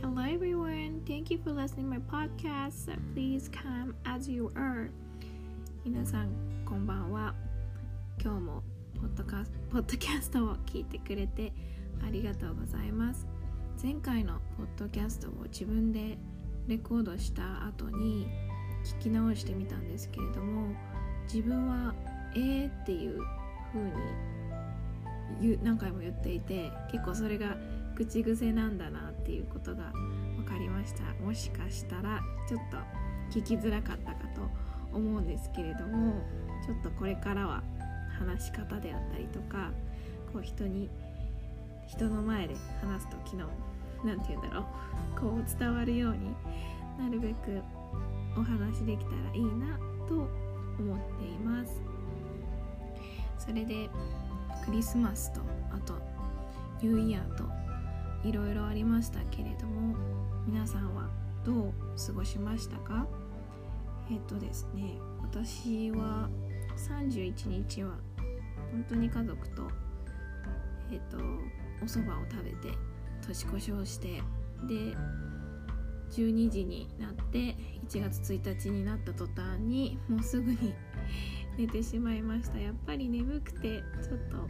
Hello everyone, thank you for listening my podcast. Please come as you are. 皆さんこんばんは。今日もポッドカポッドキャストを聞いてくれてありがとうございます。前回のポッドキャストを自分でレコードした後に聞き直してみたんですけれども自分は「えー」っていう風に何回も言っていて結構それが口癖なんだなっていうことが分かりました。もしかしたらちょっと聞きづらかったかと思うんですけれどもちょっとこれからは話し方であったりとかこう人に人の前で話す時の何て言うんだろう。こう伝わるようになるべくお話できたらいいなと思っています。それでクリスマスとあとニューイヤーといろいろありましたけれども皆さんはどう過ごしましたか？えっ、とですね私は31日は本当に家族とえっ、とお蕎麦を食べて年越しをしてで12時になって1月1日になった途端にもうすぐに寝てしまいました。やっぱり眠くてちょっと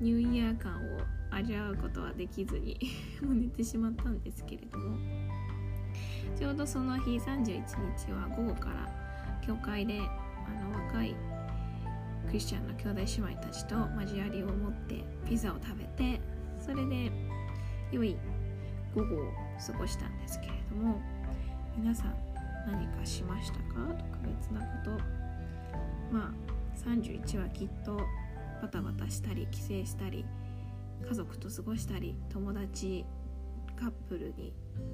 ニューイヤー感を味わうことはできずに もう寝てしまったんですけれども。ちょうどその日31日は午後から教会であの若いクリスチャンの兄弟姉妹たちと交わりを持ってピザを食べてそれで良い午後を過ごしたんですけれども皆さん何かしましたか？特別なこと。まあ31はきっとバタバタしたり帰省したり家族と過ごしたり友達カップルに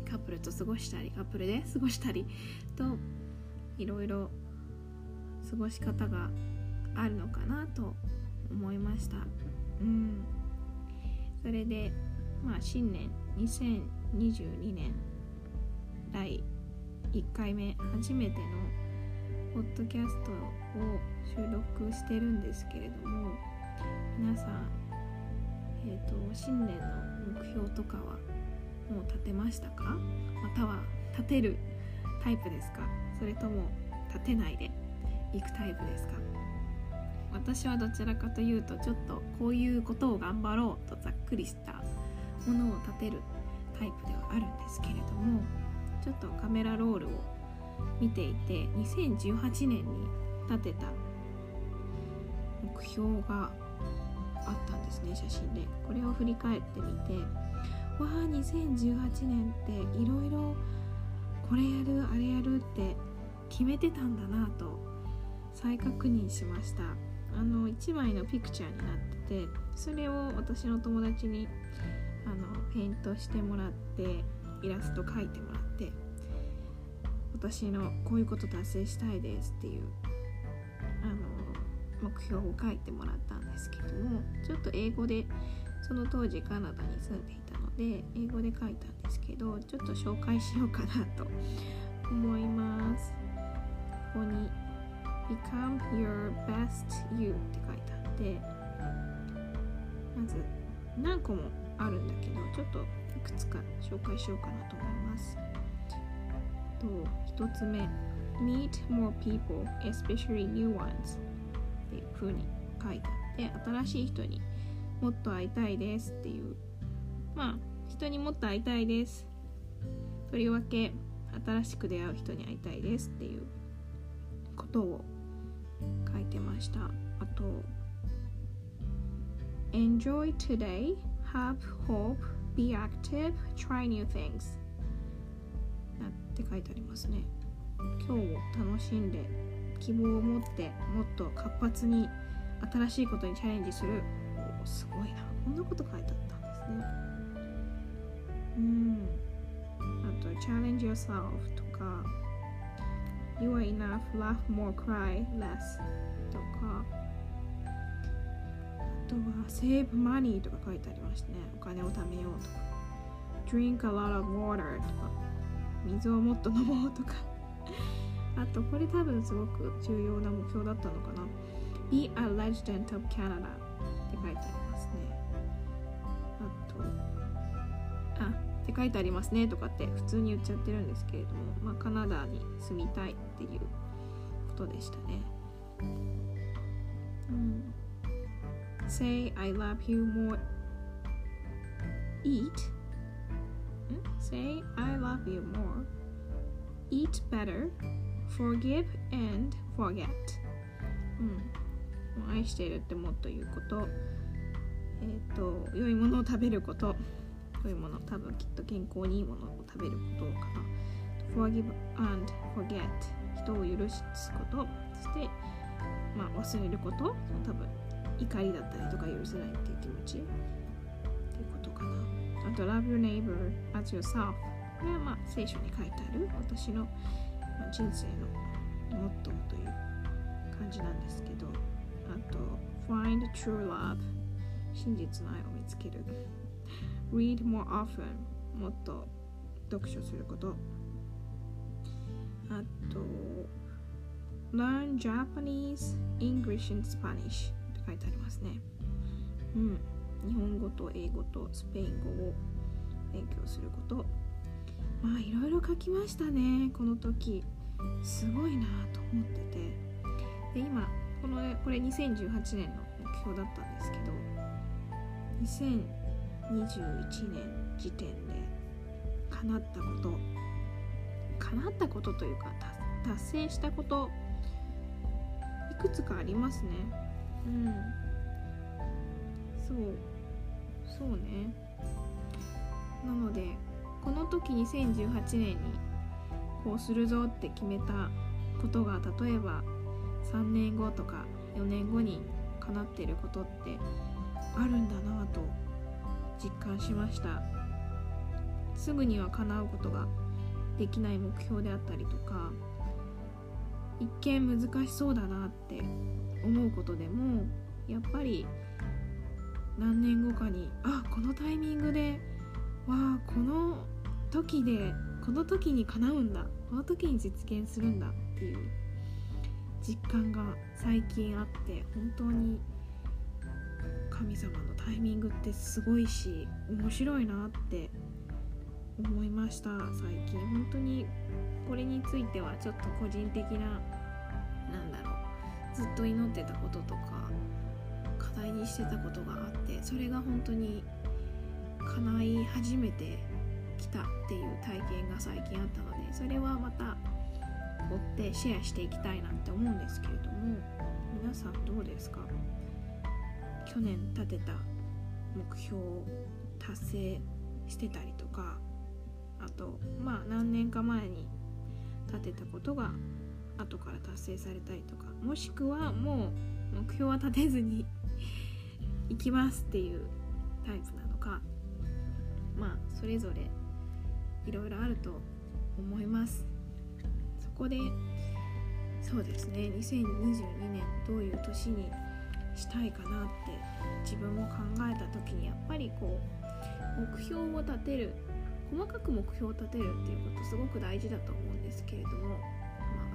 カップルと過ごしたりカップルで過ごしたりといろいろ過ごし方があるのかなと思いました。うん。それでまあ新年2022年第1回目初めてのポッドキャストを収録してるんですけれども皆さん、えーと、新年の目標とかはもう立てましたか？または立てるタイプですか？それとも立てないでいくタイプですか？私はどちらかというとちょっとこういうことを頑張ろうとざっくりしたものを立てるタイプではあるんですけれどもちょっとカメラロールを見ていて2018年に立てた目標があったんですね写真で。これを振り返ってみてわあ2018年っていろいろこれやるあれやるって決めてたんだなと再確認しました。あの1枚のピクチャーになっててそれを私の友達にあのペイントしてもらってイラスト描いてもらって私のこういうこと達成したいですっていうあの目標を書いてもらったんですけどもちょっと英語でその当時カナダに住んでいたので英語で書いたんですけどちょっと紹介しようかなと思います。ここに Become your best you って書いてあってまず何個もあるんだけどちょっといくつか紹介しようかなと思います。と1つ目 Meet more people especially new ones っていう風に書いてあって新しい人にもっと会いたいですっていう。まあ人にもっと会いたいです。とりわけ新しく出会う人に会いたいですっていうことを書いてました。あと Enjoy today have hope be active try new things って書いてありますね。今日を楽しんで希望を持ってもっと活発に新しいことにチャレンジする。おすごいな。こんなこと書いてあったんですね。うん。あと challenge yourself とか。You are enough. Laugh more cry less とか。あとは save money とか書いてありましたね。お金を貯めようとか。drink a lot of water とか。水をもっと飲もうとか。あとこれ多分すごく重要な目標だったのかな。Be a resident of Canada って書いてありますね。あとあって書いてありますねとかって普通に言っちゃってるんですけれども、まあ、カナダに住みたいっていうことでしたね。うん、Say I love you more. Eat Say I love you more. Eat better. Forgive and forget. うん。愛しているってもっと言うこと。えっ、ー、と良いものを食べること。良いもの多分きっと健康にいいものを食べることかな。Forgive and forget. 人を許すこと。そしてまあ忘れること。多分怒りだったりとか許せないっていう気持ち。あと love your neighbor as yourself これはまあ聖書に書いてある私の人生のモットーという感じなんですけどあと find true love 真実の愛を見つける read more often もっと読書することあと learn Japanese, English and Spanish って書いてありますねうん日本語と英語とスペイン語を勉強すること。まあいろいろ書きましたね。この時。すごいなと思ってて。で今このこれ2018年の目標だったんですけど。2021年時点で叶ったこと。叶ったことというか達成したこと。いくつかありますね。うん。そう。そうね。なのでこの時2018年にこうするぞって決めたことが例えば3年後とか4年後に叶ってることってあるんだなと実感しました。すぐには叶うことができない目標であったりとか一見難しそうだなって思うことでもやっぱり何年後かにあこのタイミングでわあこの時でこの時に叶うんだこの時に実現するんだっていう実感が最近あって本当に神様のタイミングってすごいし面白いなって思いました最近。本当にこれについてはちょっと個人的ななんだろうずっと祈ってたこととか課題にしてたことがあってそれが本当に叶い始めてきたっていう体験が最近あったのでそれはまた追ってシェアしていきたいなって思うんですけれども皆さんどうですか？去年立てた目標を達成してたりとかあとまあ何年か前に立てたことが後から達成されたりとかもしくはもう目標は立てずに行きますっていうタイプなのかまあそれぞれいろいろあると思います。そこでそうですね2022年どういう年にしたいかなって自分も考えた時にやっぱりこう目標を立てる細かく目標を立てるっていうことすごく大事だと思うんですけれども、まあ、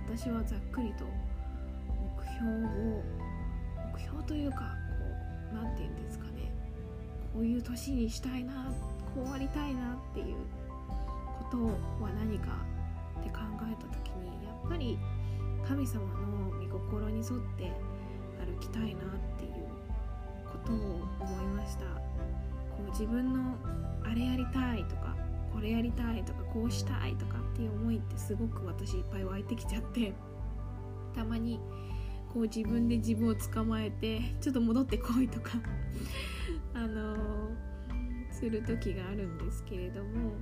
私はざっくりと目標を目標というか何て言うんですかね。こういう年にしたいなこうありたいなっていうことは何かって考えた時にやっぱり神様の御心に沿って歩きたいなっていうことを思いました。こう自分のあれやりたいとかこれやりたいとかこうしたいとかっていう思いってすごく私いっぱい湧いてきちゃってたまにこう自分で自分を捕まえてちょっと戻ってこいとか あの、する時があるんですけれども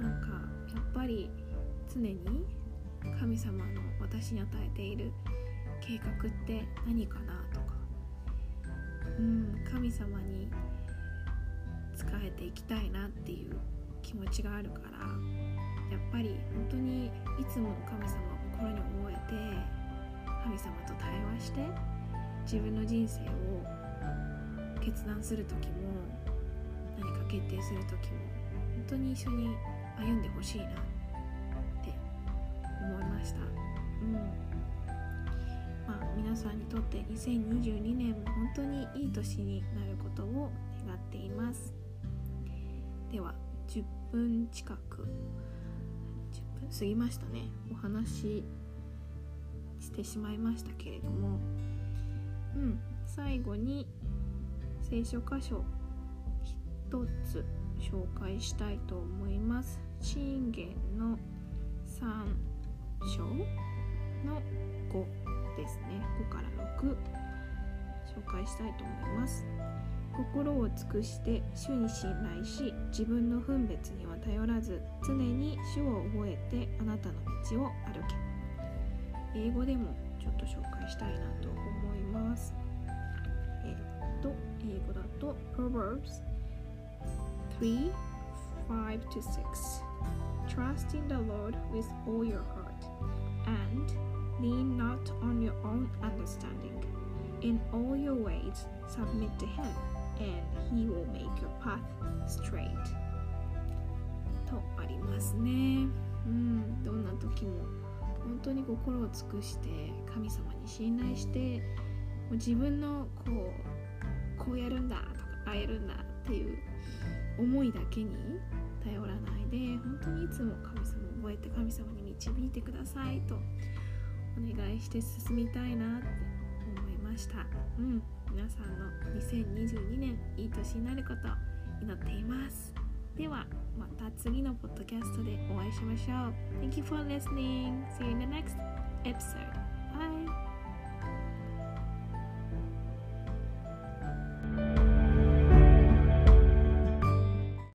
なんかやっぱり常に神様の私に与えている計画って何かなとかうん神様に仕えていきたいなっていう気持ちがあるからやっぱり本当にいつも神様を心に覚えて神様と対話して自分の人生を決断する時も何か決定する時も本当に一緒に歩んでほしいなって思いました。うん。まあ、皆さんにとって2022年も本当にいい年になることを願っています。では10分近く10分過ぎましたね。お話ししてしまいましたけれどもうん。最後に聖書箇所一つ紹介したいと思います。信玄の3章の5ですね。5から6紹介したいと思います。心を尽くして主に信頼し自分の分別には頼らず常に主を覚えてあなたの道を歩け英語でもちょっと紹介したいなと思いますえっと英語だと Proverbs 3 5 to 6 Trust in the Lord with all your heart and lean not on your own understanding in all your ways submit to him and he will make your path straight とありますねうんどんな時も 本当に心を尽くして神様に信頼してもう自分のこうこうやるんだとかああやるんだっていう思いだけに頼らないで本当にいつも神様を覚えて神様に導いてくださいとお願いして進みたいなって思いました。うん。皆さんの2022年いい年になること祈っています。ではまた次のポッドキャストでお会いしましょう Thank you for listening See you in the next episode